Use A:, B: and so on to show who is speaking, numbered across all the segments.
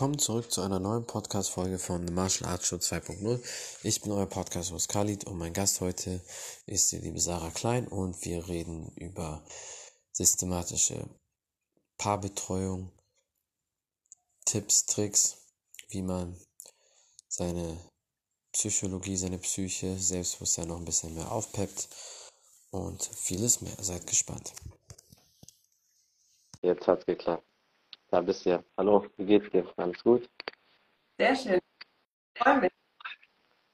A: Willkommen zurück zu einer neuen Podcast-Folge von The Martial Arts Show 2.0. Ich bin euer Podcast-Host Khalid und mein Gast heute ist die liebe Sarah Klein und wir reden über systematische Paarbetreuung, Tipps, Tricks, wie man seine Psychologie, seine Psyche, Selbstbewusstsein noch ein bisschen mehr aufpeppt und vieles mehr. Seid gespannt.
B: Jetzt hat's geklappt. Da bist du ja. Hallo, wie geht's dir? Alles gut?
C: Sehr schön. Ich freue mich.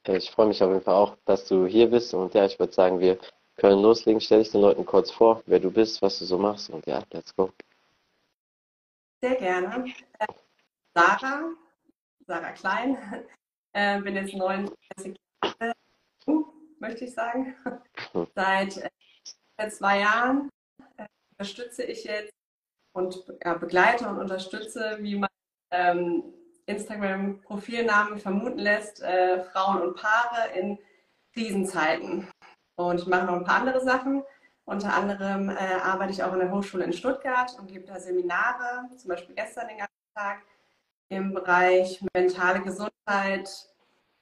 B: Ich freue mich auf jeden Fall auch, dass du hier bist. Und ja, ich würde sagen, wir können loslegen. Stell dich den Leuten kurz vor, wer du bist, was du so machst. Und ja, let's go.
C: Sehr gerne. Äh, Sarah, Sarah Klein, äh, bin jetzt 39 Jahre, uh, möchte ich sagen. Hm. Seit äh, zwei Jahren äh, unterstütze ich jetzt und ja, begleite und unterstütze, wie man ähm, Instagram-Profilnamen vermuten lässt, äh, Frauen und Paare in Krisenzeiten. Und ich mache noch ein paar andere Sachen. Unter anderem äh, arbeite ich auch in der Hochschule in Stuttgart und gebe da Seminare, zum Beispiel gestern den ganzen Tag, im Bereich mentale Gesundheit,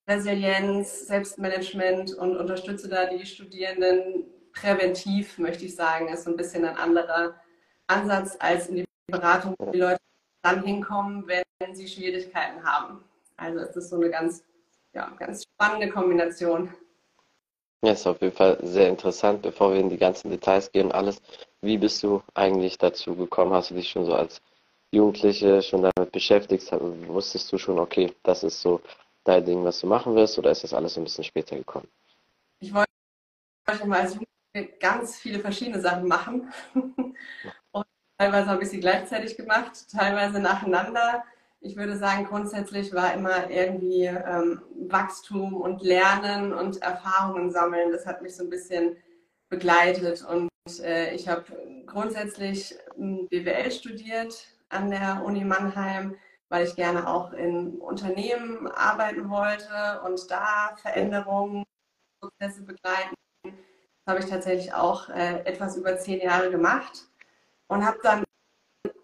C: Resilienz, Selbstmanagement und unterstütze da die Studierenden präventiv, möchte ich sagen, ist so ein bisschen ein anderer Ansatz als in die Beratung, wo die Leute dann hinkommen, wenn sie Schwierigkeiten haben. Also es ist so eine ganz, ja, ganz spannende Kombination.
B: Ja, ist auf jeden Fall sehr interessant. Bevor wir in die ganzen Details gehen, alles, wie bist du eigentlich dazu gekommen? Hast du dich schon so als Jugendliche schon damit beschäftigt? Wusstest du schon, okay, das ist so dein Ding, was du machen wirst, oder ist das alles ein bisschen später gekommen?
C: Ich wollte mal als Jugendliche ganz viele verschiedene Sachen machen. Teilweise habe ich sie gleichzeitig gemacht, teilweise nacheinander. Ich würde sagen, grundsätzlich war immer irgendwie ähm, Wachstum und Lernen und Erfahrungen sammeln. Das hat mich so ein bisschen begleitet. Und äh, ich habe grundsätzlich BWL studiert an der Uni Mannheim, weil ich gerne auch in Unternehmen arbeiten wollte und da Veränderungen, Prozesse begleiten. Das habe ich tatsächlich auch äh, etwas über zehn Jahre gemacht und habe dann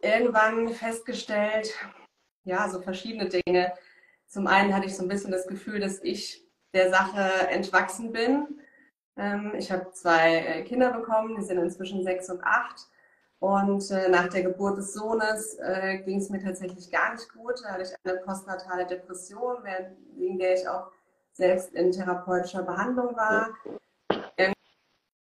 C: irgendwann festgestellt, ja, so verschiedene Dinge. Zum einen hatte ich so ein bisschen das Gefühl, dass ich der Sache entwachsen bin. Ähm, ich habe zwei äh, Kinder bekommen, die sind inzwischen sechs und acht. Und äh, nach der Geburt des Sohnes äh, ging es mir tatsächlich gar nicht gut. Da hatte ich eine postnatale Depression, wegen der ich auch selbst in therapeutischer Behandlung war.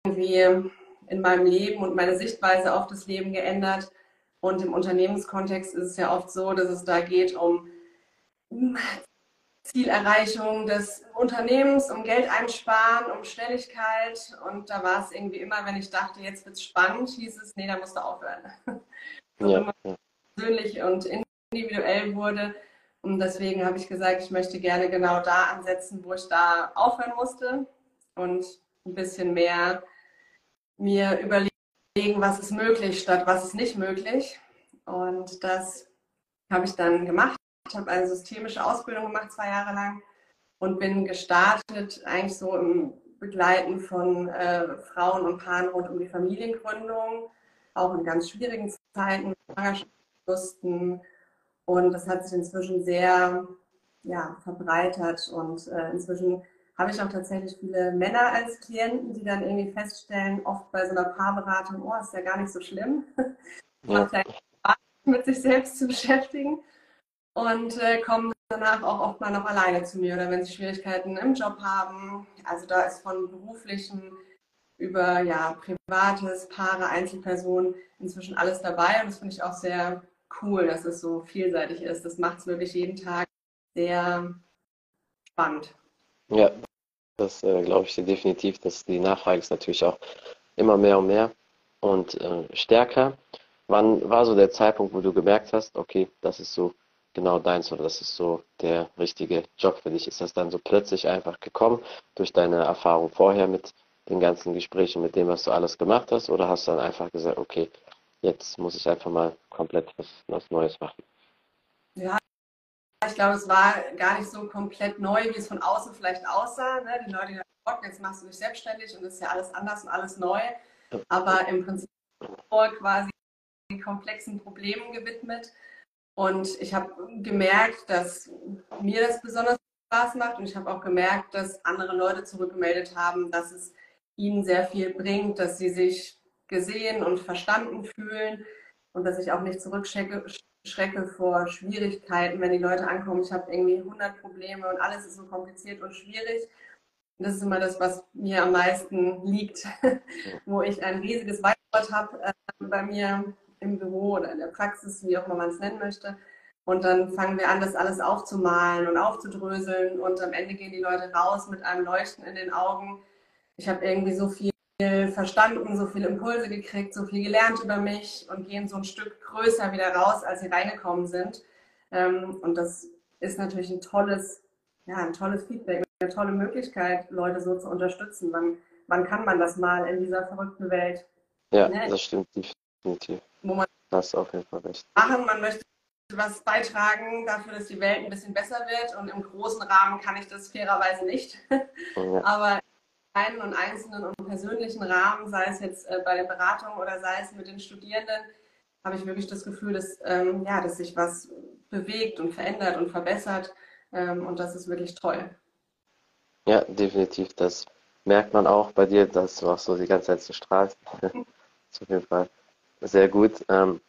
C: Irgendwie in meinem Leben und meine Sichtweise auf das Leben geändert. Und im Unternehmenskontext ist es ja oft so, dass es da geht um Zielerreichung des Unternehmens, um Geld einsparen, um Schnelligkeit. Und da war es irgendwie immer, wenn ich dachte, jetzt wird es spannend, hieß es, nee, da musst du aufhören. Ja. immer persönlich und individuell wurde. Und deswegen habe ich gesagt, ich möchte gerne genau da ansetzen, wo ich da aufhören musste und ein bisschen mehr mir überlegen, was ist möglich statt was ist nicht möglich. Und das habe ich dann gemacht. Ich habe eine systemische Ausbildung gemacht, zwei Jahre lang, und bin gestartet eigentlich so im Begleiten von äh, Frauen und Paaren rund um die Familiengründung, auch in ganz schwierigen Zeiten, Schwangerschaftsverlusten. Und das hat sich inzwischen sehr ja, verbreitert und äh, inzwischen habe ich auch tatsächlich viele Männer als Klienten, die dann irgendwie feststellen, oft bei so einer Paarberatung, oh, ist ja gar nicht so schlimm. Ja. mit sich selbst zu beschäftigen und äh, kommen danach auch oft mal noch alleine zu mir oder wenn sie Schwierigkeiten im Job haben. Also da ist von beruflichen über ja, privates, Paare, Einzelpersonen inzwischen alles dabei und das finde ich auch sehr cool, dass es so vielseitig ist. Das macht es wirklich jeden Tag sehr spannend.
B: Ja, das äh, glaube ich dir definitiv, dass die Nachfrage ist natürlich auch immer mehr und mehr und äh, stärker. Wann war so der Zeitpunkt, wo du gemerkt hast, okay, das ist so genau deins oder das ist so der richtige Job für dich? Ist das dann so plötzlich einfach gekommen durch deine Erfahrung vorher mit den ganzen Gesprächen, mit dem, was du alles gemacht hast? Oder hast du dann einfach gesagt, okay, jetzt muss ich einfach mal komplett was, was Neues machen?
C: Ja, glaube, es war gar nicht so komplett neu, wie es von außen vielleicht aussah. Ne? Die Leute, die sagen, jetzt machst du dich selbstständig und ist ja alles anders und alles neu. Aber im Prinzip vor quasi komplexen Problemen gewidmet. Und ich habe gemerkt, dass mir das besonders Spaß macht und ich habe auch gemerkt, dass andere Leute zurückgemeldet haben, dass es ihnen sehr viel bringt, dass sie sich gesehen und verstanden fühlen und dass ich auch nicht zurückschrecke Schrecke vor Schwierigkeiten, wenn die Leute ankommen. Ich habe irgendwie 100 Probleme und alles ist so kompliziert und schwierig. Das ist immer das, was mir am meisten liegt, wo ich ein riesiges Whiteboard habe äh, bei mir im Büro oder in der Praxis, wie auch immer man es nennen möchte. Und dann fangen wir an, das alles aufzumalen und aufzudröseln. Und am Ende gehen die Leute raus mit einem Leuchten in den Augen. Ich habe irgendwie so viel verstanden, so viele Impulse gekriegt, so viel gelernt über mich und gehen so ein Stück größer wieder raus, als sie reingekommen sind. Ähm, und das ist natürlich ein tolles, ja, ein tolles Feedback, eine tolle Möglichkeit, Leute so zu unterstützen. Wann, wann kann man das mal in dieser verrückten Welt?
B: Ja, ne? das stimmt definitiv. Wo man das auf jeden Fall recht.
C: Machen, man möchte was beitragen dafür, dass die Welt ein bisschen besser wird und im großen Rahmen kann ich das fairerweise nicht. Ja. Aber kleinen und einzelnen und persönlichen Rahmen, sei es jetzt äh, bei den Beratungen oder sei es mit den Studierenden, habe ich wirklich das Gefühl, dass, ähm, ja, dass sich was bewegt und verändert und verbessert. Ähm, und das ist wirklich toll.
B: Ja, definitiv. Das merkt man auch bei dir, dass du auch so die ganze Zeit so strahlst. das ist auf jeden Fall sehr gut. Ähm,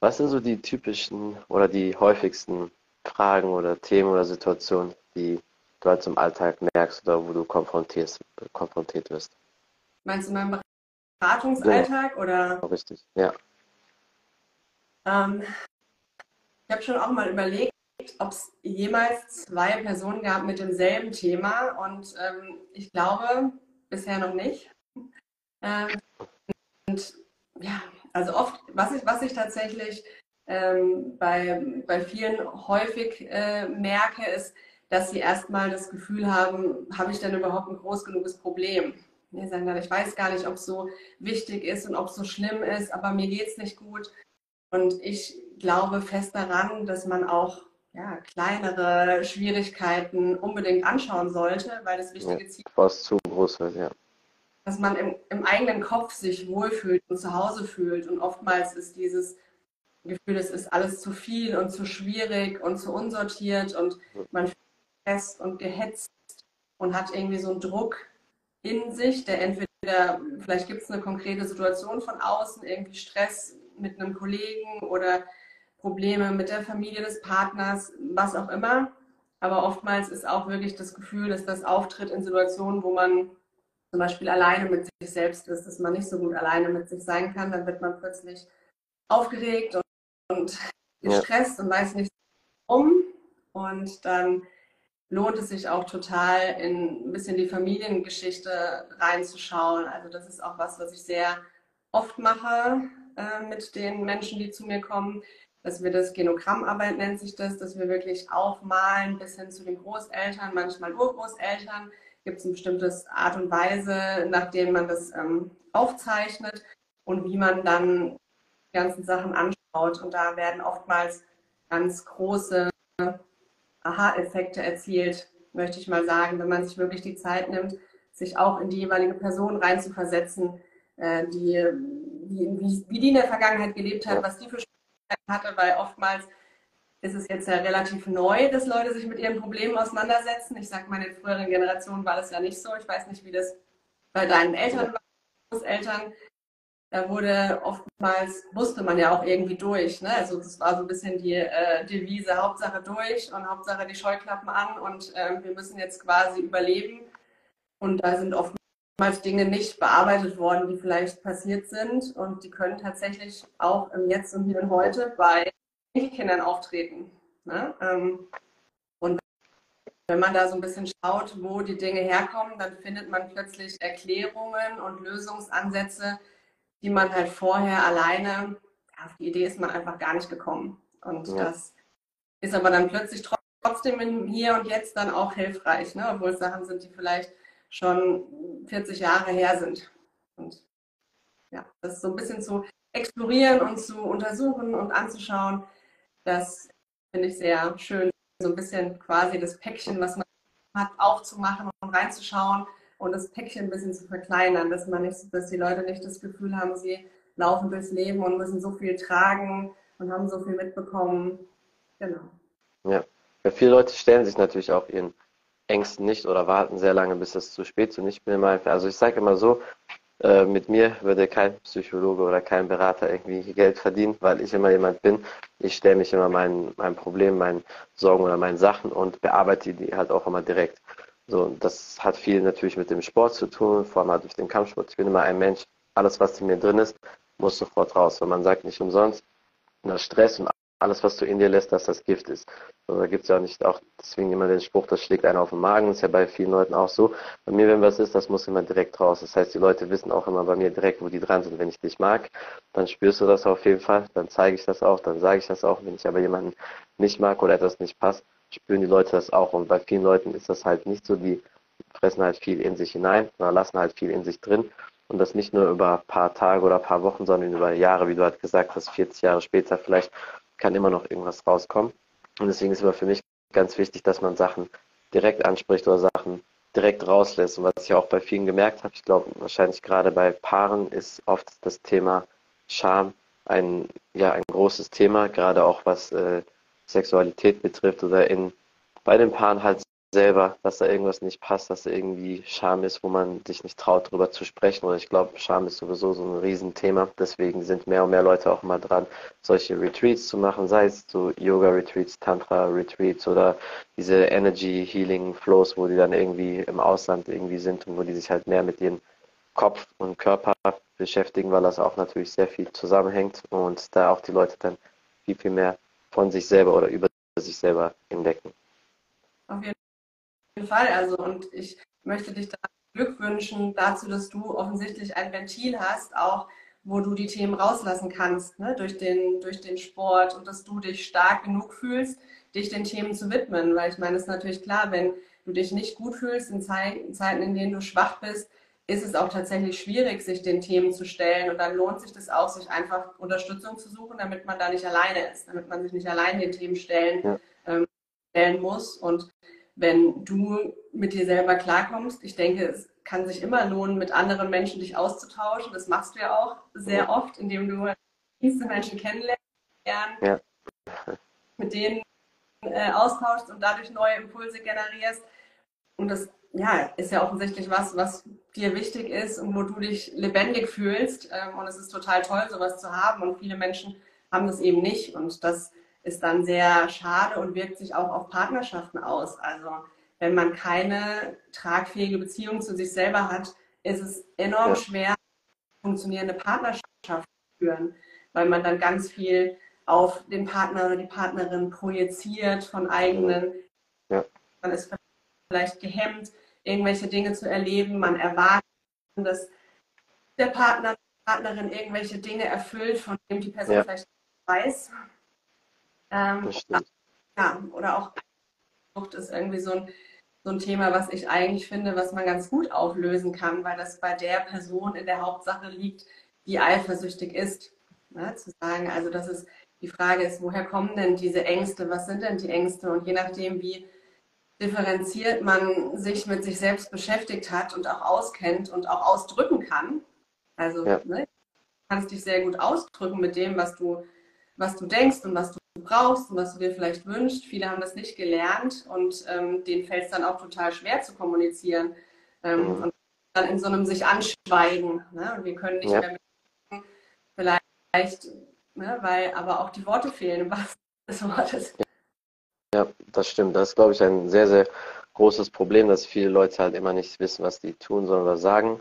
B: was sind so die typischen oder die häufigsten Fragen oder Themen oder Situationen, die du halt im Alltag merkst oder wo du konfrontiert, konfrontiert wirst.
C: Meinst du meinen Beratungsalltag ja. oder?
B: Richtig, ja.
C: Ähm, ich habe schon auch mal überlegt, ob es jemals zwei Personen gab mit demselben Thema und ähm, ich glaube bisher noch nicht. Ähm, und ja, also oft, was ich, was ich tatsächlich ähm, bei, bei vielen häufig äh, merke, ist, dass sie erstmal das Gefühl haben, habe ich denn überhaupt ein groß genuges Problem? Die sagen dann, ich weiß gar nicht, ob es so wichtig ist und ob es so schlimm ist, aber mir geht es nicht gut. Und ich glaube fest daran, dass man auch ja, kleinere Schwierigkeiten unbedingt anschauen sollte, weil das wichtige Ziel
B: ja, was zu groß wird, ja.
C: Dass man im, im eigenen Kopf sich wohlfühlt und zu Hause fühlt. Und oftmals ist dieses Gefühl, es ist alles zu viel und zu schwierig und zu unsortiert und man fühlt gestresst und gehetzt und hat irgendwie so einen Druck in sich, der entweder, vielleicht gibt es eine konkrete Situation von außen, irgendwie Stress mit einem Kollegen oder Probleme mit der Familie des Partners, was auch immer. Aber oftmals ist auch wirklich das Gefühl, dass das auftritt in Situationen, wo man zum Beispiel alleine mit sich selbst ist, dass man nicht so gut alleine mit sich sein kann. Dann wird man plötzlich aufgeregt und, und gestresst ja. und weiß nicht warum. Und dann lohnt es sich auch total, in ein bisschen die Familiengeschichte reinzuschauen. Also das ist auch was, was ich sehr oft mache äh, mit den Menschen, die zu mir kommen, dass wir das Genogrammarbeit nennt sich das, dass wir wirklich aufmalen bis hin zu den Großeltern, manchmal Urgroßeltern. Gibt es eine bestimmte Art und Weise, nach der man das ähm, aufzeichnet und wie man dann die ganzen Sachen anschaut. Und da werden oftmals ganz große Aha-Effekte erzielt, möchte ich mal sagen, wenn man sich wirklich die Zeit nimmt, sich auch in die jeweilige Person reinzuversetzen, äh, die, wie, wie die in der Vergangenheit gelebt hat, was die für Schwierigkeiten hatte, weil oftmals ist es jetzt ja relativ neu, dass Leute sich mit ihren Problemen auseinandersetzen. Ich sage mal, in früheren Generationen war das ja nicht so. Ich weiß nicht, wie das bei deinen Eltern war, Großeltern da wurde oftmals, musste man ja auch irgendwie durch. Ne? Also das war so ein bisschen die äh, Devise, Hauptsache durch und Hauptsache die Scheuklappen an und äh, wir müssen jetzt quasi überleben. Und da sind oftmals Dinge nicht bearbeitet worden, die vielleicht passiert sind und die können tatsächlich auch im Jetzt und Hier und Heute bei Kindern auftreten. Ne? Ähm, und wenn man da so ein bisschen schaut, wo die Dinge herkommen, dann findet man plötzlich Erklärungen und Lösungsansätze, die man halt vorher alleine, auf die Idee ist man einfach gar nicht gekommen. Und ja. das ist aber dann plötzlich trotzdem im Hier und Jetzt dann auch hilfreich, ne? obwohl es Sachen sind, die vielleicht schon 40 Jahre her sind. Und ja, das so ein bisschen zu explorieren und zu untersuchen und anzuschauen, das finde ich sehr schön, so ein bisschen quasi das Päckchen, was man hat, aufzumachen und reinzuschauen und das Päckchen ein bisschen zu verkleinern, dass man nicht, dass die Leute nicht das Gefühl haben, sie laufen durchs Leben und müssen so viel tragen und haben so viel mitbekommen, Genau.
B: Ja. ja, viele Leute stellen sich natürlich auch ihren Ängsten nicht oder warten sehr lange, bis es zu spät ist. Und ich bin immer, also ich sage immer so, äh, mit mir würde kein Psychologe oder kein Berater irgendwie Geld verdienen, weil ich immer jemand bin. Ich stelle mich immer meinen, meinen Problemen, meinen Sorgen oder meinen Sachen und bearbeite die halt auch immer direkt. So, das hat viel natürlich mit dem Sport zu tun, vor allem halt durch den Kampfsport. Ich bin immer ein Mensch, alles was in mir drin ist, muss sofort raus. Weil man sagt nicht umsonst, na, Stress und alles, was du in dir lässt, dass das Gift ist. Also da gibt es ja nicht auch deswegen immer den Spruch, das schlägt einer auf den Magen, das ist ja bei vielen Leuten auch so. Bei mir, wenn was ist, das muss immer direkt raus. Das heißt, die Leute wissen auch immer bei mir direkt, wo die dran sind. Wenn ich dich mag, dann spürst du das auf jeden Fall, dann zeige ich das auch, dann sage ich das auch. Wenn ich aber jemanden nicht mag oder etwas nicht passt, spüren die Leute das auch. Und bei vielen Leuten ist das halt nicht so, die fressen halt viel in sich hinein, sondern lassen halt viel in sich drin. Und das nicht nur über ein paar Tage oder ein paar Wochen, sondern über Jahre, wie du halt gesagt hast, 40 Jahre später vielleicht kann immer noch irgendwas rauskommen. Und deswegen ist aber für mich ganz wichtig, dass man Sachen direkt anspricht oder Sachen direkt rauslässt. Und was ich auch bei vielen gemerkt habe, ich glaube wahrscheinlich gerade bei Paaren ist oft das Thema Scham ein, ja, ein großes Thema, gerade auch was äh, Sexualität betrifft oder in bei den Paaren halt selber, dass da irgendwas nicht passt, dass da irgendwie Scham ist, wo man sich nicht traut, darüber zu sprechen. Und ich glaube, Scham ist sowieso so ein Riesenthema. Deswegen sind mehr und mehr Leute auch mal dran, solche Retreats zu machen, sei es so Yoga-Retreats, Tantra-Retreats oder diese Energy-Healing-Flows, wo die dann irgendwie im Ausland irgendwie sind und wo die sich halt mehr mit ihrem Kopf und Körper beschäftigen, weil das auch natürlich sehr viel zusammenhängt und da auch die Leute dann viel, viel mehr von sich selber oder über sich selber entdecken.
C: Auf jeden Fall. Also, und ich möchte dich da glückwünschen dazu, dass du offensichtlich ein Ventil hast, auch wo du die Themen rauslassen kannst, ne? durch, den, durch den Sport und dass du dich stark genug fühlst, dich den Themen zu widmen. Weil ich meine, es ist natürlich klar, wenn du dich nicht gut fühlst in Zeiten, in denen du schwach bist, ist es auch tatsächlich schwierig, sich den Themen zu stellen. Und dann lohnt sich das auch, sich einfach Unterstützung zu suchen, damit man da nicht alleine ist, damit man sich nicht allein den Themen stellen, ja. ähm, stellen muss. Und wenn du mit dir selber klarkommst. Ich denke, es kann sich immer lohnen, mit anderen Menschen dich auszutauschen. Das machst du ja auch sehr oft, indem du diese Menschen kennenlernst, ja. mit denen äh, austauschst und dadurch neue Impulse generierst. Und das ja, ist ja offensichtlich was, was dir wichtig ist und wo du dich lebendig fühlst. Ähm, und es ist total toll, sowas zu haben. Und viele Menschen haben das eben nicht. Und das ist dann sehr schade und wirkt sich auch auf Partnerschaften aus. Also wenn man keine tragfähige Beziehung zu sich selber hat, ist es enorm ja. schwer, funktionierende Partnerschaft zu führen, weil man dann ganz viel auf den Partner oder die Partnerin projiziert von eigenen. Ja. Man ist vielleicht gehemmt, irgendwelche Dinge zu erleben. Man erwartet, dass der Partner, Partnerin irgendwelche Dinge erfüllt, von dem die Person ja. vielleicht weiß. Ähm, ja, oder auch Sucht ist irgendwie so ein, so ein Thema, was ich eigentlich finde, was man ganz gut auflösen kann, weil das bei der Person in der Hauptsache liegt, die eifersüchtig ist. Ne? Zu sagen, also das ist die Frage ist, woher kommen denn diese Ängste? Was sind denn die Ängste? Und je nachdem, wie differenziert man sich mit sich selbst beschäftigt hat und auch auskennt und auch ausdrücken kann, also ja. ne, kannst dich sehr gut ausdrücken mit dem, was du, was du denkst und was du brauchst und was du dir vielleicht wünschst. Viele haben das nicht gelernt und ähm, denen fällt es dann auch total schwer zu kommunizieren. Ähm, mhm. Und dann in so einem sich anschweigen. Ne? Und wir können nicht ja. mehr mit vielleicht, ne? weil aber auch die Worte fehlen im wahrsten des Wortes.
B: Ja, das stimmt. Das ist, glaube ich, ein sehr, sehr großes Problem, dass viele Leute halt immer nicht wissen, was die tun sollen oder sagen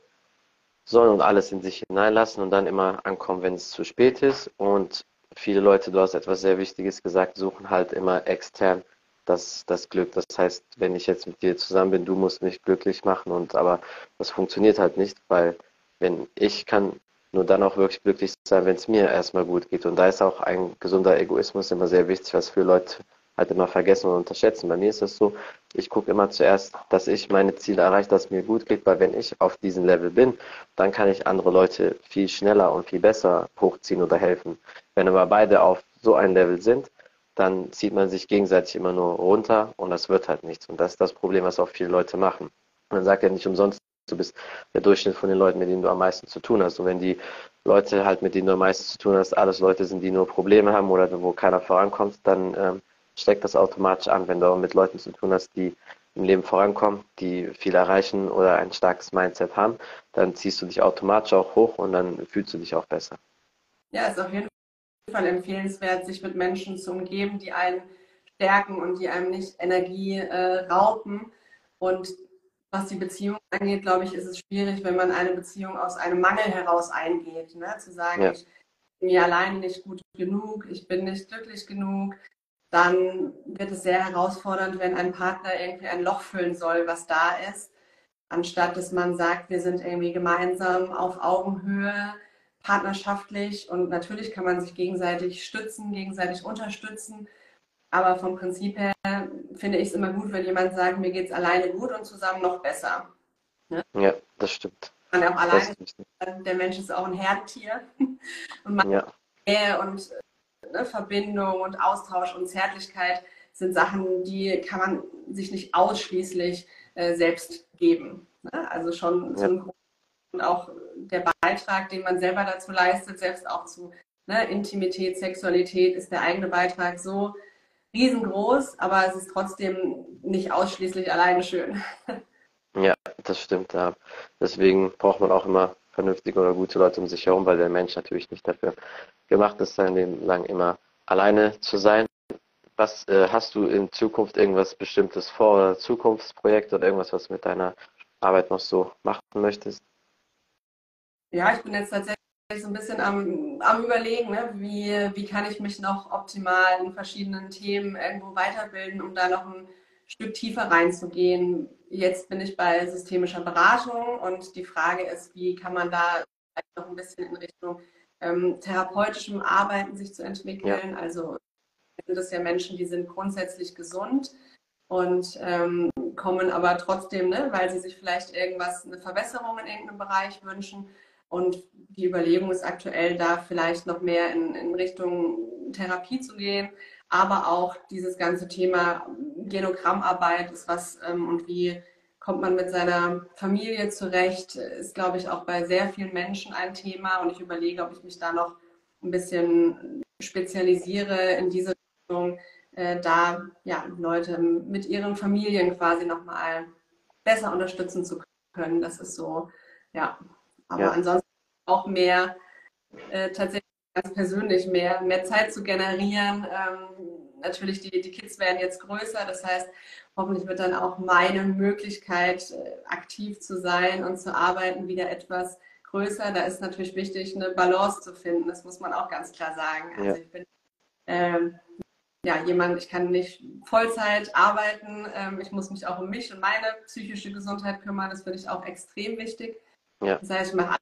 B: sollen und alles in sich hineinlassen und dann immer ankommen, wenn es zu spät ist. Und viele Leute, du hast etwas sehr Wichtiges gesagt, suchen halt immer extern das, das Glück. Das heißt, wenn ich jetzt mit dir zusammen bin, du musst mich glücklich machen und aber das funktioniert halt nicht, weil wenn ich kann nur dann auch wirklich glücklich sein, wenn es mir erstmal gut geht. Und da ist auch ein gesunder Egoismus immer sehr wichtig, was für Leute halt immer vergessen und unterschätzen. Bei mir ist es so, ich gucke immer zuerst, dass ich meine Ziele erreiche, dass es mir gut geht, weil wenn ich auf diesem Level bin, dann kann ich andere Leute viel schneller und viel besser hochziehen oder helfen. Wenn aber beide auf so ein Level sind, dann zieht man sich gegenseitig immer nur runter und das wird halt nichts. Und das ist das Problem, was auch viele Leute machen. Man sagt ja nicht umsonst, du bist der Durchschnitt von den Leuten, mit denen du am meisten zu tun hast. Und wenn die Leute halt, mit denen du am meisten zu tun hast, alles Leute sind, die nur Probleme haben oder wo keiner vorankommt, dann ähm, steckt das automatisch an, wenn du mit Leuten zu tun hast, die im Leben vorankommen, die viel erreichen oder ein starkes Mindset haben, dann ziehst du dich automatisch auch hoch und dann fühlst du dich auch besser.
C: Ja, ist auf jeden Fall empfehlenswert, sich mit Menschen zu umgeben, die einen stärken und die einem nicht Energie äh, rauben. Und was die Beziehung angeht, glaube ich, ist es schwierig, wenn man eine Beziehung aus einem Mangel heraus eingeht. Ne? Zu sagen, ja. ich bin mir alleine nicht gut genug, ich bin nicht glücklich genug, dann wird es sehr herausfordernd, wenn ein Partner irgendwie ein Loch füllen soll, was da ist, anstatt dass man sagt, wir sind irgendwie gemeinsam auf Augenhöhe, partnerschaftlich und natürlich kann man sich gegenseitig stützen, gegenseitig unterstützen. Aber vom Prinzip her finde ich es immer gut, wenn jemand sagt, mir geht es alleine gut und zusammen noch besser.
B: Ne? Ja, das stimmt.
C: Man auch alleine, der Mensch ist auch ein Herdtier und man ja. und ne, Verbindung und Austausch und Zärtlichkeit sind Sachen, die kann man sich nicht ausschließlich äh, selbst geben. Ne? Also schon ja. zum und auch der Beitrag, den man selber dazu leistet, selbst auch zu ne, Intimität, Sexualität, ist der eigene Beitrag so riesengroß, aber es ist trotzdem nicht ausschließlich alleine schön.
B: Ja, das stimmt. Ja. Deswegen braucht man auch immer vernünftige oder gute Leute um sich herum, weil der Mensch natürlich nicht dafür gemacht ist, sein Leben lang immer alleine zu sein. Was äh, hast du in Zukunft irgendwas Bestimmtes vor oder Zukunftsprojekt oder irgendwas, was mit deiner Arbeit noch so machen möchtest?
C: Ja, ich bin jetzt tatsächlich so ein bisschen am, am Überlegen, ne? wie, wie kann ich mich noch optimal in verschiedenen Themen irgendwo weiterbilden, um da noch ein Stück tiefer reinzugehen. Jetzt bin ich bei systemischer Beratung und die Frage ist, wie kann man da noch ein bisschen in Richtung ähm, therapeutischem Arbeiten sich zu entwickeln. Ja. Also sind das ja Menschen, die sind grundsätzlich gesund und ähm, kommen aber trotzdem, ne, weil sie sich vielleicht irgendwas, eine Verbesserung in irgendeinem Bereich wünschen, und die Überlegung ist aktuell, da vielleicht noch mehr in, in Richtung Therapie zu gehen, aber auch dieses ganze Thema Genogrammarbeit ist was ähm, und wie kommt man mit seiner Familie zurecht, ist, glaube ich, auch bei sehr vielen Menschen ein Thema. Und ich überlege, ob ich mich da noch ein bisschen spezialisiere in diese Richtung, äh, da ja, Leute mit ihren Familien quasi nochmal besser unterstützen zu können. Das ist so, ja, aber ja. ansonsten auch mehr äh, tatsächlich ganz persönlich mehr, mehr Zeit zu generieren. Ähm, natürlich, die, die Kids werden jetzt größer, das heißt, hoffentlich wird dann auch meine Möglichkeit, äh, aktiv zu sein und zu arbeiten, wieder etwas größer. Da ist natürlich wichtig, eine Balance zu finden. Das muss man auch ganz klar sagen. Also ja. ich bin ähm, ja, jemand, ich kann nicht Vollzeit arbeiten. Ähm, ich muss mich auch um mich und meine psychische Gesundheit kümmern. Das finde ich auch extrem wichtig. Ja. Das heißt, ich mache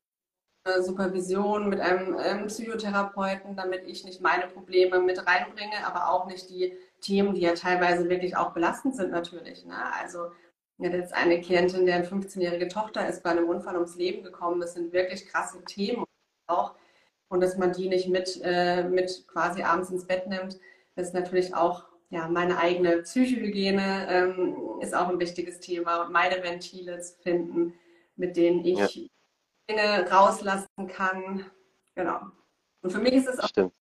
C: Supervision mit einem ähm, Psychotherapeuten, damit ich nicht meine Probleme mit reinbringe, aber auch nicht die Themen, die ja teilweise wirklich auch belastend sind natürlich. Ne? Also hatte jetzt eine Klientin, deren 15-jährige Tochter ist bei einem Unfall ums Leben gekommen. Das sind wirklich krasse Themen auch. Und dass man die nicht mit, äh, mit quasi abends ins Bett nimmt, ist natürlich auch ja, meine eigene Psychohygiene ähm, ist auch ein wichtiges Thema. Meine Ventile zu finden, mit denen ich ja. Dinge rauslassen kann. Genau. Und für mich ist es auch Stimmt.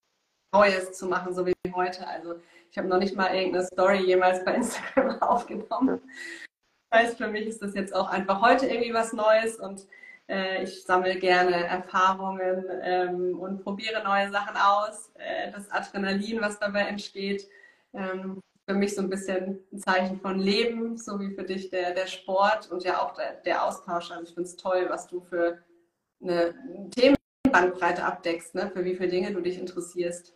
C: Neues zu machen, so wie heute. Also ich habe noch nicht mal irgendeine Story jemals bei Instagram aufgenommen. Das heißt, für mich ist das jetzt auch einfach heute irgendwie was Neues und äh, ich sammle gerne Erfahrungen ähm, und probiere neue Sachen aus. Äh, das Adrenalin, was dabei entsteht, ähm, für mich so ein bisschen ein Zeichen von Leben, so wie für dich der, der Sport und ja auch der, der Austausch. Also ich finde es toll, was du für eine Themenbandbreite abdeckst, ne? für wie viele Dinge du dich interessierst.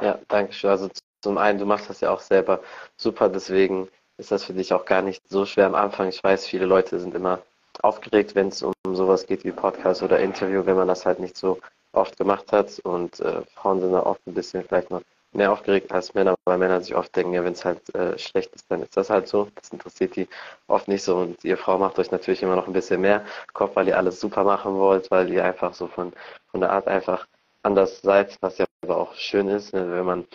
B: Ja, danke schön. Also zum einen, du machst das ja auch selber super, deswegen ist das für dich auch gar nicht so schwer am Anfang. Ich weiß, viele Leute sind immer aufgeregt, wenn es um sowas geht wie Podcast oder Interview, wenn man das halt nicht so oft gemacht hat und äh, Frauen sind da oft ein bisschen vielleicht noch mehr aufgeregt als Männer, weil Männer sich oft denken, ja, wenn es halt äh, schlecht ist, dann ist das halt so. Das interessiert die oft nicht so. Und ihr Frau macht euch natürlich immer noch ein bisschen mehr Kopf, weil ihr alles super machen wollt, weil ihr einfach so von, von der Art einfach anders seid, was ja aber auch schön ist, ne, wenn man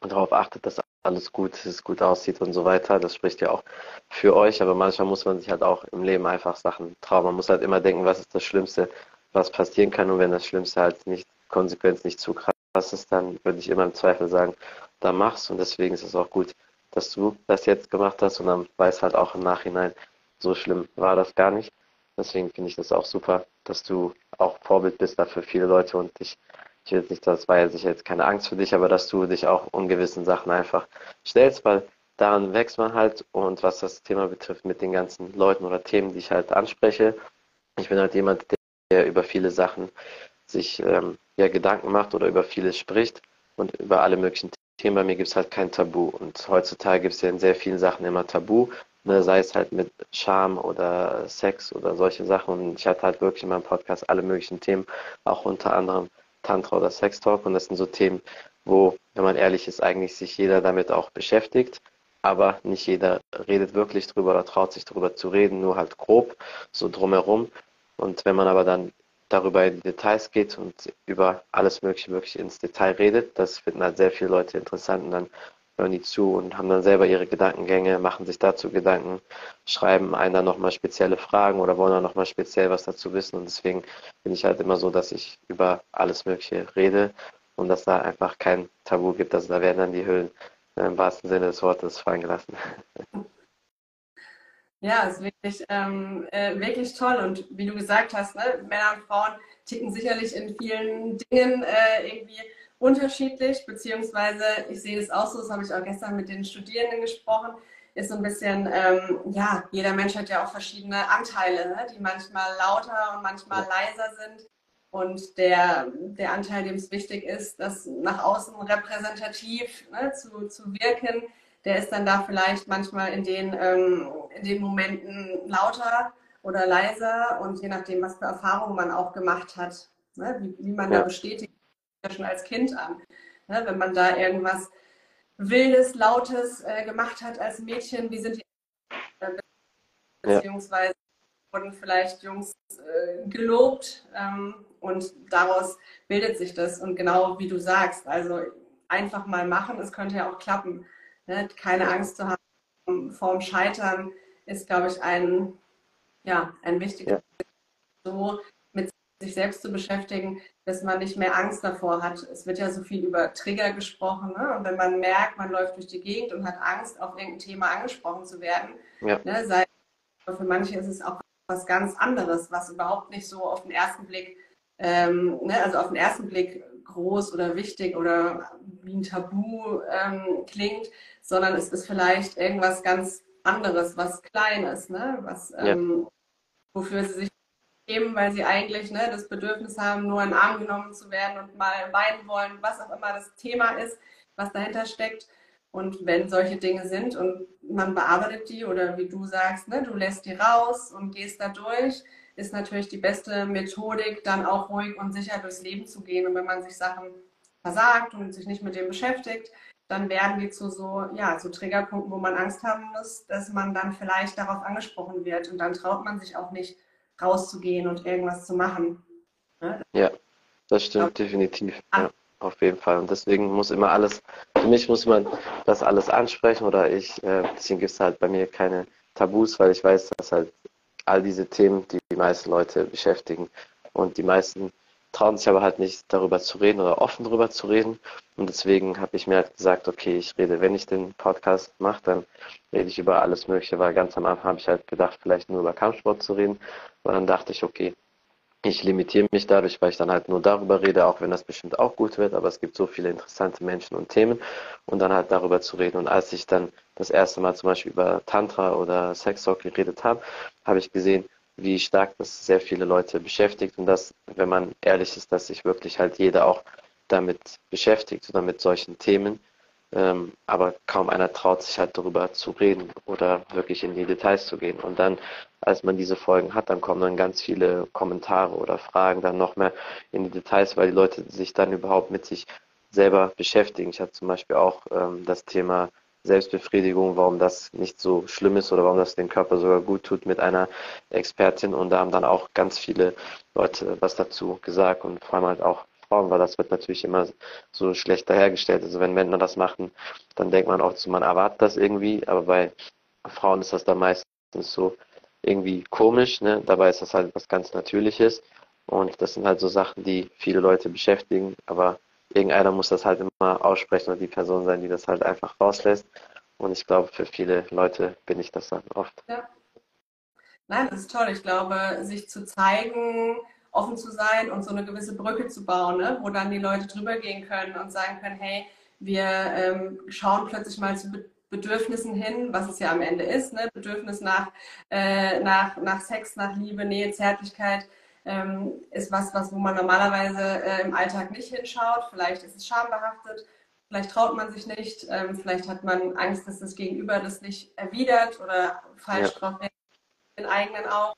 B: darauf achtet, dass alles gut ist, gut aussieht und so weiter. Das spricht ja auch für euch, aber manchmal muss man sich halt auch im Leben einfach Sachen trauen. Man muss halt immer denken, was ist das Schlimmste, was passieren kann und wenn das Schlimmste halt nicht, Konsequenz nicht zu krass ist, dann würde ich immer im Zweifel sagen, da machst und deswegen ist es auch gut, dass du das jetzt gemacht hast und dann weiß halt auch im Nachhinein, so schlimm war das gar nicht. Deswegen finde ich das auch super, dass du auch Vorbild bist da für viele Leute und ich, ich will jetzt nicht, das war ja sicher jetzt keine Angst für dich, aber dass du dich auch ungewissen Sachen einfach stellst, weil daran wächst man halt und was das Thema betrifft mit den ganzen Leuten oder Themen, die ich halt anspreche, ich bin halt jemand, der über viele Sachen sich ähm, ja Gedanken macht oder über vieles spricht und über alle möglichen Themen. Bei mir gibt es halt kein Tabu und heutzutage gibt es ja in sehr vielen Sachen immer Tabu, ne, sei es halt mit Scham oder Sex oder solche Sachen und ich hatte halt wirklich in meinem Podcast alle möglichen Themen, auch unter anderem Tantra oder Sex Talk und das sind so Themen, wo, wenn man ehrlich ist, eigentlich sich jeder damit auch beschäftigt aber nicht jeder redet wirklich drüber oder traut sich drüber zu reden, nur halt grob, so drumherum. Und wenn man aber dann darüber in Details geht und über alles Mögliche wirklich ins Detail redet, das finden halt sehr viele Leute interessant und dann hören die zu und haben dann selber ihre Gedankengänge, machen sich dazu Gedanken, schreiben einen dann nochmal spezielle Fragen oder wollen dann nochmal speziell was dazu wissen. Und deswegen bin ich halt immer so, dass ich über alles Mögliche rede und dass da einfach kein Tabu gibt. Also da werden dann die Hüllen im wahrsten Sinne des Wortes fallen gelassen.
C: Ja, ist wirklich, ähm, äh, wirklich toll. Und wie du gesagt hast, ne, Männer und Frauen ticken sicherlich in vielen Dingen äh, irgendwie unterschiedlich, beziehungsweise ich sehe das auch so, das habe ich auch gestern mit den Studierenden gesprochen, ist so ein bisschen, ähm, ja, jeder Mensch hat ja auch verschiedene Anteile, ne, die manchmal lauter und manchmal leiser sind. Und der, der Anteil, dem es wichtig ist, das nach außen repräsentativ ne, zu, zu wirken, der ist dann da vielleicht manchmal in den, ähm, in den Momenten lauter oder leiser und je nachdem, was für Erfahrungen man auch gemacht hat, ne, wie, wie man ja. da bestätigt, ja schon als Kind an. Ne, wenn man da irgendwas Wildes, Lautes äh, gemacht hat als Mädchen, wie sind die beziehungsweise wurden vielleicht Jungs äh, gelobt ähm, und daraus bildet sich das. Und genau wie du sagst, also einfach mal machen, es könnte ja auch klappen. Ne? Keine Angst zu haben vorm Scheitern ist, glaube ich, ein, ja, ein wichtiger ja. so mit sich selbst zu beschäftigen, dass man nicht mehr Angst davor hat. Es wird ja so viel über Trigger gesprochen. Ne? Und wenn man merkt, man läuft durch die Gegend und hat Angst, auf irgendein Thema angesprochen zu werden, ja. ne? sei für manche ist es auch was ganz anderes, was überhaupt nicht so auf den ersten Blick, ähm, ne, also auf den ersten Blick groß oder wichtig oder wie ein Tabu ähm, klingt, sondern es ist vielleicht irgendwas ganz anderes, was Kleines, ne, was, ähm, ja. wofür sie sich geben, weil sie eigentlich ne, das Bedürfnis haben, nur in den Arm genommen zu werden und mal weinen wollen, was auch immer das Thema ist, was dahinter steckt. Und wenn solche Dinge sind und man bearbeitet die oder wie du sagst, ne, du lässt die raus und gehst da durch, ist natürlich die beste Methodik, dann auch ruhig und sicher durchs Leben zu gehen. Und wenn man sich Sachen versagt und sich nicht mit dem beschäftigt, dann werden die zu so, ja, zu Triggerpunkten, wo man Angst haben muss, dass man dann vielleicht darauf angesprochen wird. Und dann traut man sich auch nicht rauszugehen und irgendwas zu machen.
B: Ne? Ja, das stimmt definitiv. Ja auf jeden Fall. Und deswegen muss immer alles, für mich muss man das alles ansprechen oder ich, äh, deswegen gibt es halt bei mir keine Tabus, weil ich weiß, dass halt all diese Themen die, die meisten Leute beschäftigen und die meisten trauen sich aber halt nicht darüber zu reden oder offen darüber zu reden. Und deswegen habe ich mir halt gesagt, okay, ich rede, wenn ich den Podcast mache, dann rede ich über alles Mögliche, weil ganz am Anfang habe ich halt gedacht, vielleicht nur über Kampfsport zu reden. Und dann dachte ich, okay, ich limitiere mich dadurch, weil ich dann halt nur darüber rede, auch wenn das bestimmt auch gut wird, aber es gibt so viele interessante Menschen und Themen und dann halt darüber zu reden. Und als ich dann das erste Mal zum Beispiel über Tantra oder Sex Talk geredet habe, habe ich gesehen, wie stark das sehr viele Leute beschäftigt und dass, wenn man ehrlich ist, dass sich wirklich halt jeder auch damit beschäftigt oder mit solchen Themen. Ähm, aber kaum einer traut sich halt darüber zu reden oder wirklich in die Details zu gehen. Und dann als man diese Folgen hat, dann kommen dann ganz viele Kommentare oder Fragen dann noch mehr in die Details, weil die Leute sich dann überhaupt mit sich selber beschäftigen. Ich hatte zum Beispiel auch ähm, das Thema Selbstbefriedigung, warum das nicht so schlimm ist oder warum das den Körper sogar gut tut mit einer Expertin und da haben dann auch ganz viele Leute was dazu gesagt und vor allem halt auch Frauen, weil das wird natürlich immer so schlecht dahergestellt. Also wenn Männer das machen, dann denkt man auch so, man erwartet das irgendwie, aber bei Frauen ist das dann meistens so, irgendwie komisch, ne? Dabei ist das halt was ganz Natürliches. Und das sind halt so Sachen, die viele Leute beschäftigen. Aber irgendeiner muss das halt immer aussprechen und die Person sein, die das halt einfach rauslässt. Und ich glaube, für viele Leute bin ich das dann oft. Ja.
C: Nein, das ist toll. Ich glaube, sich zu zeigen, offen zu sein und so eine gewisse Brücke zu bauen, ne? wo dann die Leute drüber gehen können und sagen können, hey, wir ähm, schauen plötzlich mal zu Bedürfnissen hin, was es ja am Ende ist, ne? Bedürfnis nach, äh, nach, nach Sex, nach Liebe, Nähe, Zärtlichkeit, ähm, ist was, was, wo man normalerweise äh, im Alltag nicht hinschaut. Vielleicht ist es schambehaftet, vielleicht traut man sich nicht, ähm, vielleicht hat man Angst, dass das Gegenüber das nicht erwidert oder falsch ja. drauf in eigenen Augen.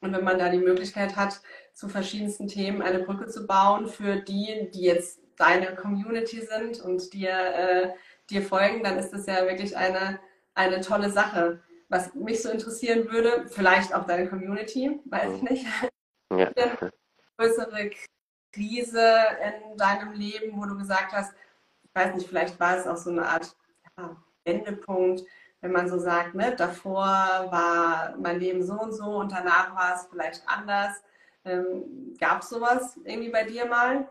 C: Und wenn man da die Möglichkeit hat, zu verschiedensten Themen eine Brücke zu bauen für die, die jetzt deine Community sind und dir, äh, dir folgen, dann ist das ja wirklich eine, eine tolle Sache. Was mich so interessieren würde, vielleicht auch deine Community, weiß ich nicht. Ja. Größere Krise in deinem Leben, wo du gesagt hast, ich weiß nicht, vielleicht war es auch so eine Art ja, Wendepunkt, wenn man so sagt, ne, davor war mein Leben so und so und danach war es vielleicht anders. Ähm, gab es sowas irgendwie bei dir mal?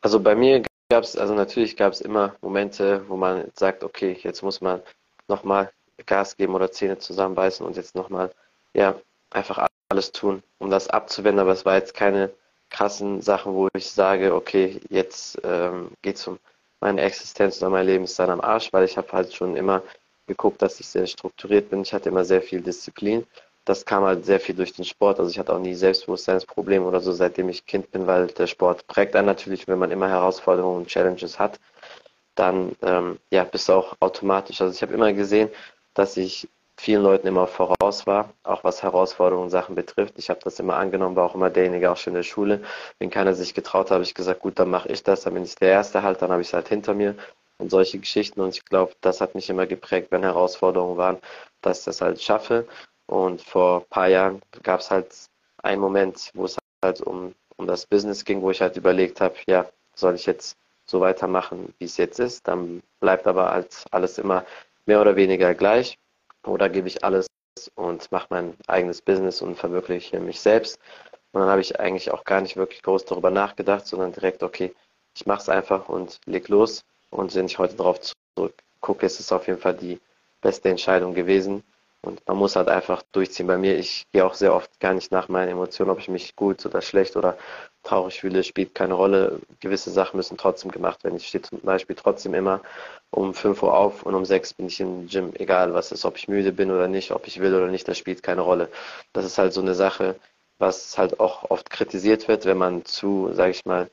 B: Also bei mir es, also natürlich gab es immer Momente, wo man sagt, okay, jetzt muss man nochmal Gas geben oder Zähne zusammenbeißen und jetzt nochmal, ja, einfach alles tun, um das abzuwenden. Aber es war jetzt keine krassen Sachen, wo ich sage, okay, jetzt ähm, geht es um meine Existenz oder mein Leben ist dann am Arsch, weil ich habe halt schon immer geguckt, dass ich sehr strukturiert bin. Ich hatte immer sehr viel Disziplin. Das kam halt sehr viel durch den Sport. Also ich hatte auch nie Selbstbewusstseinsprobleme oder so, seitdem ich Kind bin, weil der Sport prägt einen natürlich, wenn man immer Herausforderungen und Challenges hat, dann ähm, ja, bist du auch automatisch. Also ich habe immer gesehen, dass ich vielen Leuten immer voraus war, auch was Herausforderungen und Sachen betrifft. Ich habe das immer angenommen, war auch immer derjenige, auch schon in der Schule. Wenn keiner sich getraut hat, habe ich gesagt, gut, dann mache ich das, dann bin ich der Erste halt, dann habe ich es halt hinter mir und solche Geschichten. Und ich glaube, das hat mich immer geprägt, wenn Herausforderungen waren, dass ich das halt schaffe. Und vor ein paar Jahren gab es halt einen Moment, wo es halt um, um das Business ging, wo ich halt überlegt habe, ja, soll ich jetzt so weitermachen, wie es jetzt ist? Dann bleibt aber halt alles immer mehr oder weniger gleich. Oder gebe ich alles und mache mein eigenes Business und verwirkliche mich selbst. Und dann habe ich eigentlich auch gar nicht wirklich groß darüber nachgedacht, sondern direkt, okay, ich mache es einfach und leg los. Und wenn ich heute darauf zurückgucke, ist es auf jeden Fall die beste Entscheidung gewesen. Und man muss halt einfach durchziehen. Bei mir, ich gehe auch sehr oft gar nicht nach meinen Emotionen, ob ich mich gut oder schlecht oder traurig fühle, spielt keine Rolle. Gewisse Sachen müssen trotzdem gemacht werden. Ich stehe zum Beispiel trotzdem immer um 5 Uhr auf und um 6 bin ich im Gym, egal was ist, ob ich müde bin oder nicht, ob ich will oder nicht, das spielt keine Rolle. Das ist halt so eine Sache, was halt auch oft kritisiert wird, wenn man zu, sage ich mal,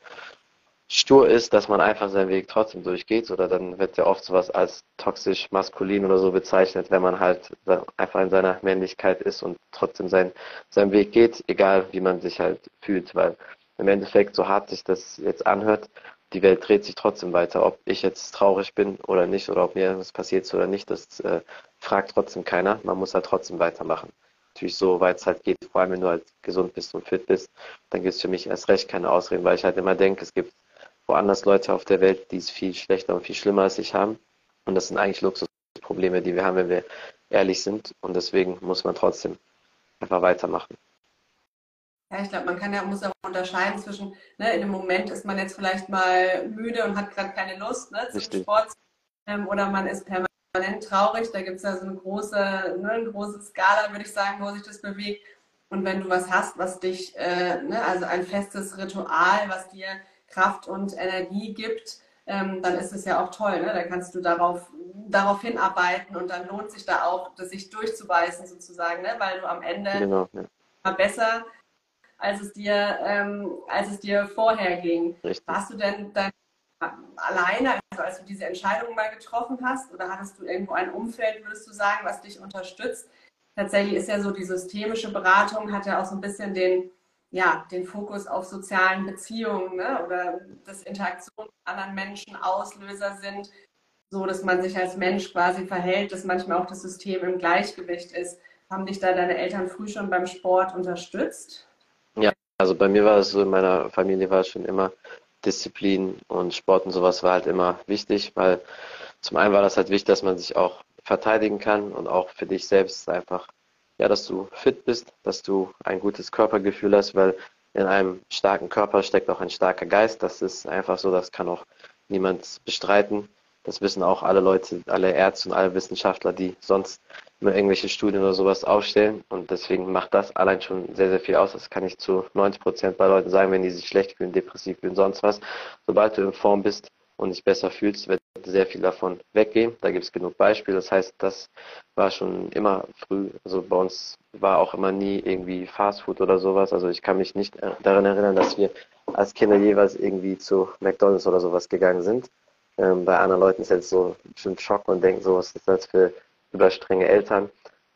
B: stur ist, dass man einfach seinen Weg trotzdem durchgeht oder dann wird ja oft sowas als toxisch maskulin oder so bezeichnet, wenn man halt einfach in seiner Männlichkeit ist und trotzdem sein, seinen Weg geht, egal wie man sich halt fühlt, weil im Endeffekt, so hart sich das jetzt anhört, die Welt dreht sich trotzdem weiter. Ob ich jetzt traurig bin oder nicht oder ob mir was passiert oder nicht, das äh, fragt trotzdem keiner. Man muss halt trotzdem weitermachen. Natürlich so, weit es halt geht, vor allem wenn du halt gesund bist und fit bist, dann gibt es für mich erst recht keine Ausreden, weil ich halt immer denke, es gibt woanders Leute auf der Welt, die es viel schlechter und viel schlimmer als ich haben. Und das sind eigentlich Luxusprobleme, die wir haben, wenn wir ehrlich sind. Und deswegen muss man trotzdem einfach weitermachen.
C: Ja, ich glaube, man kann ja, muss ja unterscheiden zwischen, ne, in dem Moment ist man jetzt vielleicht mal müde und hat gerade keine Lust ne, zum Richtig. Sport ähm, oder man ist permanent traurig. Da gibt es ja so eine große, ne, eine große Skala, würde ich sagen, wo sich das bewegt. Und wenn du was hast, was dich, äh, ne, also ein festes Ritual, was dir Kraft und Energie gibt, ähm, dann ist es ja auch toll. Ne? Da kannst du darauf, darauf hinarbeiten und dann lohnt sich da auch, das sich durchzubeißen sozusagen, ne? weil du am Ende genau, ja. mal besser, als es dir, ähm, als es dir vorher ging. Richtig. Warst du denn dann alleine, also als du diese Entscheidung mal getroffen hast, oder hattest du irgendwo ein Umfeld, würdest du sagen, was dich unterstützt? Tatsächlich ist ja so die systemische Beratung, hat ja auch so ein bisschen den ja, den Fokus auf sozialen Beziehungen ne? oder dass Interaktionen mit anderen Menschen Auslöser sind, so dass man sich als Mensch quasi verhält, dass manchmal auch das System im Gleichgewicht ist. Haben dich da deine Eltern früh schon beim Sport unterstützt?
B: Ja, also bei mir war es so, in meiner Familie war es schon immer Disziplin und Sport und sowas war halt immer wichtig, weil zum einen war das halt wichtig, dass man sich auch verteidigen kann und auch für dich selbst einfach ja, dass du fit bist, dass du ein gutes Körpergefühl hast, weil in einem starken Körper steckt auch ein starker Geist. Das ist einfach so, das kann auch niemand bestreiten. Das wissen auch alle Leute, alle Ärzte und alle Wissenschaftler, die sonst immer irgendwelche Studien oder sowas aufstellen. Und deswegen macht das allein schon sehr, sehr viel aus. Das kann ich zu 90 Prozent bei Leuten sagen, wenn die sich schlecht fühlen, depressiv fühlen, sonst was. Sobald du in Form bist und dich besser fühlst, wird sehr viel davon weggehen. Da gibt es genug Beispiele. Das heißt, das war schon immer früh. Also bei uns war auch immer nie irgendwie Fastfood oder sowas. Also ich kann mich nicht daran erinnern, dass wir als Kinder jeweils irgendwie zu McDonalds oder sowas gegangen sind. Ähm, bei anderen Leuten ist jetzt so bestimmt Schock und denken so, was ist das für überstrenge Eltern.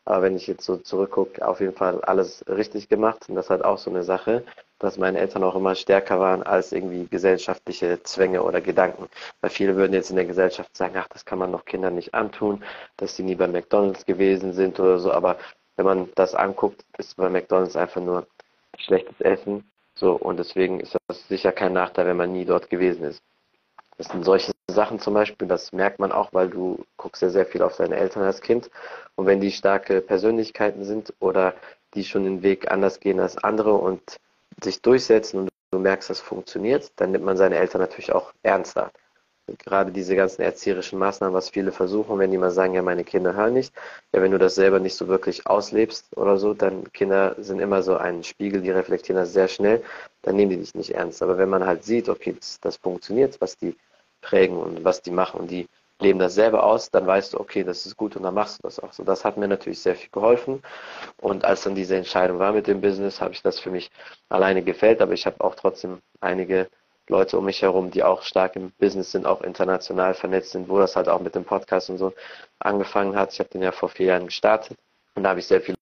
B: Aber wenn ich jetzt so zurückgucke, auf jeden Fall alles richtig gemacht. Und das ist halt auch so eine Sache, dass meine Eltern auch immer stärker waren als irgendwie gesellschaftliche Zwänge oder Gedanken. Weil viele würden jetzt in der Gesellschaft sagen, ach, das kann man doch Kindern nicht antun, dass sie nie bei McDonalds gewesen sind oder so. Aber wenn man das anguckt, ist bei McDonalds einfach nur schlechtes Essen. So, und deswegen ist das sicher kein Nachteil, wenn man nie dort gewesen ist. Das sind solche Sachen zum Beispiel, das merkt man auch, weil du guckst ja sehr viel auf deine Eltern als Kind. Und wenn die starke Persönlichkeiten sind oder die schon den Weg anders gehen als andere und sich durchsetzen und du merkst, das funktioniert, dann nimmt man seine Eltern natürlich auch ernster. Gerade diese ganzen erzieherischen Maßnahmen, was viele versuchen, wenn die mal sagen, ja, meine Kinder hören nicht, ja, wenn du das selber nicht so wirklich auslebst oder so, dann Kinder sind immer so ein Spiegel, die reflektieren das sehr schnell, dann nehmen die dich nicht ernst. Aber wenn man halt sieht, okay, das, das funktioniert, was die prägen und was die machen und die leben das selber aus, dann weißt du, okay, das ist gut und dann machst du das auch. So, das hat mir natürlich sehr viel geholfen. Und als dann diese Entscheidung war mit dem Business, habe ich das für mich alleine gefällt, aber ich habe auch trotzdem einige Leute um mich herum, die auch stark im Business sind, auch international vernetzt sind, wo das halt auch mit dem Podcast und so angefangen hat. Ich habe den ja vor vier Jahren gestartet und da habe ich sehr viele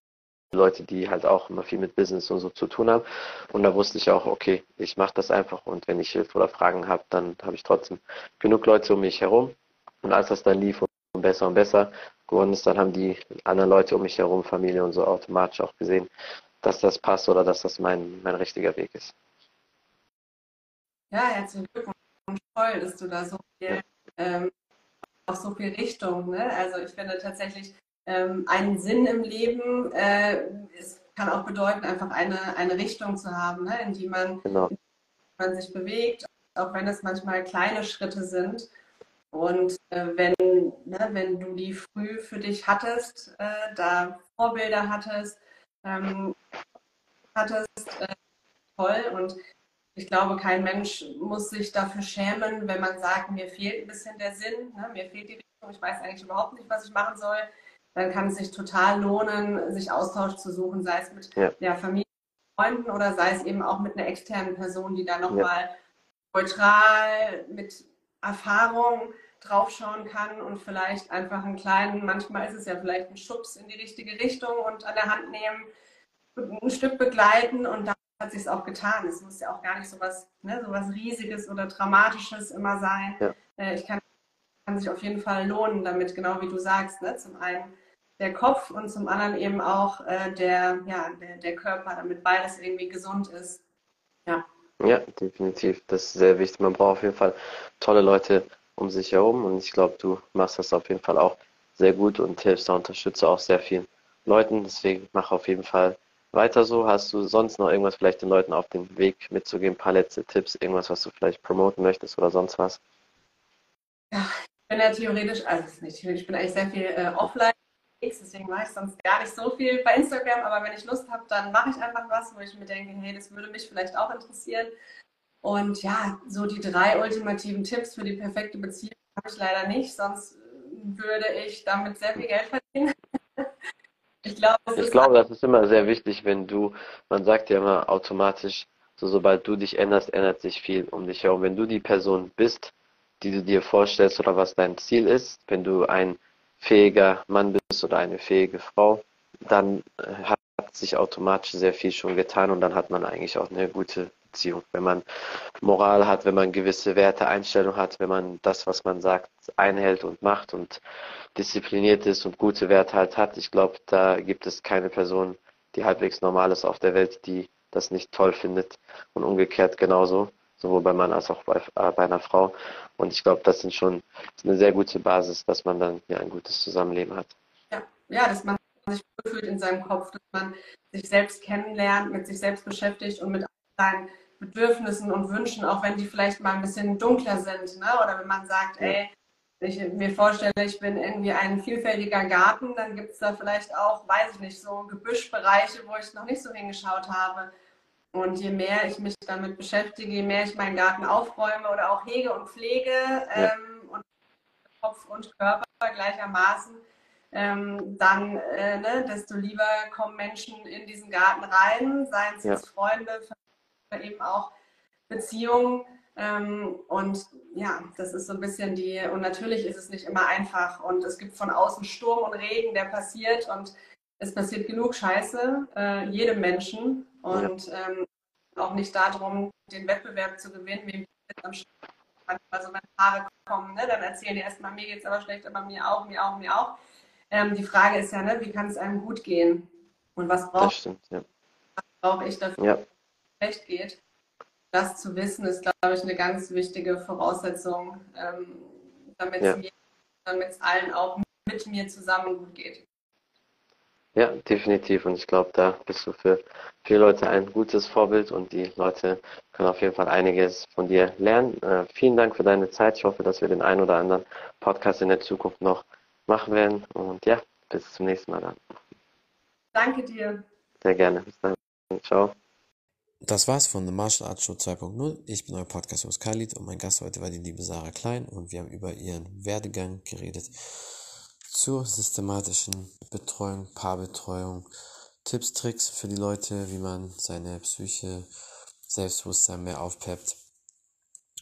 B: Leute, die halt auch immer viel mit Business und so zu tun haben. Und da wusste ich auch, okay, ich mache das einfach und wenn ich Hilfe oder Fragen habe, dann habe ich trotzdem genug Leute um mich herum. Und als das dann lief und besser und besser geworden ist, dann haben die anderen Leute um mich herum, Familie und so automatisch auch gesehen, dass das passt oder dass das mein, mein richtiger Weg ist.
C: Ja, herzlichen Glückwunsch. Toll, dass du da so viel, ähm, auch so viel Richtung, ne? Also ich finde tatsächlich, ähm, einen Sinn im Leben. Äh, es kann auch bedeuten, einfach eine, eine Richtung zu haben, ne, in die man, genau. man sich bewegt, auch wenn es manchmal kleine Schritte sind. Und äh, wenn, ne, wenn du die früh für dich hattest, äh, da Vorbilder hattest, ähm, hattest, äh, toll. Und ich glaube, kein Mensch muss sich dafür schämen, wenn man sagt, mir fehlt ein bisschen der Sinn, ne, mir fehlt die Richtung, ich weiß eigentlich überhaupt nicht, was ich machen soll dann kann es sich total lohnen, sich Austausch zu suchen, sei es mit ja. der Familie, Freunden oder sei es eben auch mit einer externen Person, die da nochmal ja. neutral mit Erfahrung draufschauen kann und vielleicht einfach einen kleinen, manchmal ist es ja vielleicht ein Schubs in die richtige Richtung und an der Hand nehmen, ein Stück begleiten und dann hat sich es auch getan. Es muss ja auch gar nicht so was, ne, so was Riesiges oder Dramatisches immer sein. Ja. Äh, ich kann, kann sich auf jeden Fall lohnen, damit genau wie du sagst, ne, zum einen der Kopf und zum anderen eben auch äh, der, ja, der, der Körper, damit beides irgendwie gesund ist. Ja.
B: Definitiv. Das ist sehr wichtig. Man braucht auf jeden Fall tolle Leute um sich herum und ich glaube, du machst das auf jeden Fall auch sehr gut und hilfst da unterstützt auch sehr vielen Leuten. Deswegen mach auf jeden Fall weiter so. Hast du sonst noch irgendwas vielleicht den Leuten auf den Weg mitzugeben? Ein paar letzte Tipps, irgendwas, was du vielleicht promoten möchtest oder sonst was?
C: Ja, ich bin ja theoretisch, also nicht ich bin eigentlich sehr viel äh, offline deswegen mache ich sonst gar nicht so viel bei Instagram, aber wenn ich Lust habe, dann mache ich einfach was, wo ich mir denke, hey, das würde mich vielleicht auch interessieren. Und ja, so die drei ultimativen Tipps für die perfekte Beziehung habe ich leider nicht, sonst würde ich damit sehr viel Geld verdienen.
B: ich glaube, ich glaube, das ist immer sehr wichtig, wenn du, man sagt ja immer automatisch, so sobald du dich änderst, ändert sich viel um dich herum. Wenn du die Person bist, die du dir vorstellst oder was dein Ziel ist, wenn du ein fähiger Mann bist oder eine fähige Frau, dann äh, hat sich automatisch sehr viel schon getan und dann hat man eigentlich auch eine gute Beziehung. Wenn man Moral hat, wenn man gewisse Werte, Einstellungen hat, wenn man das, was man sagt, einhält und macht und diszipliniert ist und gute Werte halt hat, ich glaube, da gibt es keine Person, die halbwegs normal ist auf der Welt, die das nicht toll findet und umgekehrt genauso sowohl beim Mann als auch bei, äh, bei einer Frau. Und ich glaube, das sind schon eine sehr gute Basis, dass man dann ja ein gutes Zusammenleben hat.
C: Ja, dass man sich fühlt in seinem Kopf, dass man sich selbst kennenlernt, mit sich selbst beschäftigt und mit seinen Bedürfnissen und Wünschen, auch wenn die vielleicht mal ein bisschen dunkler sind. Ne? Oder wenn man sagt, ey, ich mir vorstelle, ich bin irgendwie ein vielfältiger Garten, dann gibt es da vielleicht auch, weiß ich nicht, so Gebüschbereiche, wo ich noch nicht so hingeschaut habe. Und je mehr ich mich damit beschäftige, je mehr ich meinen Garten aufräume oder auch hege und pflege ja. ähm, und Kopf und Körper gleichermaßen, ähm, dann äh, ne, desto lieber kommen Menschen in diesen Garten rein, seien es ja. Freunde, eben auch Beziehungen. Ähm, und ja, das ist so ein bisschen die, und natürlich ist es nicht immer einfach und es gibt von außen Sturm und Regen, der passiert und es passiert genug Scheiße, äh, jedem Menschen und ähm, auch nicht darum, den Wettbewerb zu gewinnen, wem am also wenn Paare kommen, ne, dann erzählen die erstmal, mir geht es aber schlecht, aber mir auch, mir auch, mir auch. Ähm, die Frage ist ja, ne, wie kann es einem gut gehen? Und was brauche ja. brauch ich dafür, ja. dass es schlecht geht? das zu wissen, ist, glaube ich, eine ganz wichtige Voraussetzung, ähm, damit ja. es allen auch mit mir zusammen gut geht.
D: Ja, definitiv. Und ich glaube, da bist du für viele Leute ein gutes Vorbild und die Leute können auf jeden Fall einiges von dir lernen. Äh, vielen Dank für deine Zeit. Ich hoffe, dass wir den einen oder anderen Podcast in der Zukunft noch machen werden. Und ja, bis zum nächsten Mal dann.
C: Danke dir.
D: Sehr gerne. Bis dann. Ciao.
B: Das war's von The Martial Arts Show 2.0. Ich bin euer Podcast-Host Khalid und mein Gast heute war die liebe Sarah Klein und wir haben über ihren Werdegang geredet zur systematischen Betreuung, Paarbetreuung, Tipps, Tricks für die Leute, wie man seine Psyche, Selbstbewusstsein mehr aufpeppt,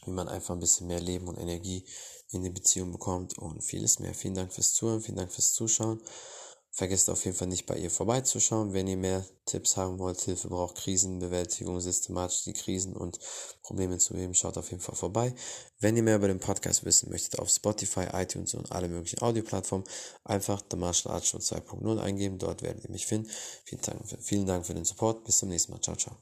B: wie man einfach ein bisschen mehr Leben und Energie in die Beziehung bekommt und vieles mehr. Vielen Dank fürs Zuhören, vielen Dank fürs Zuschauen. Vergesst auf jeden Fall nicht bei ihr vorbeizuschauen, wenn ihr mehr Tipps haben wollt, Hilfe braucht, Krisenbewältigung, systematisch die Krisen und Probleme zu beheben, schaut auf jeden Fall vorbei. Wenn ihr mehr über den Podcast wissen möchtet, auf Spotify, iTunes und alle möglichen Audioplattformen einfach The Martial Arts Show 2.0 eingeben, dort werdet ihr mich finden. Vielen Dank, für, vielen Dank für den Support, bis zum nächsten Mal, ciao, ciao.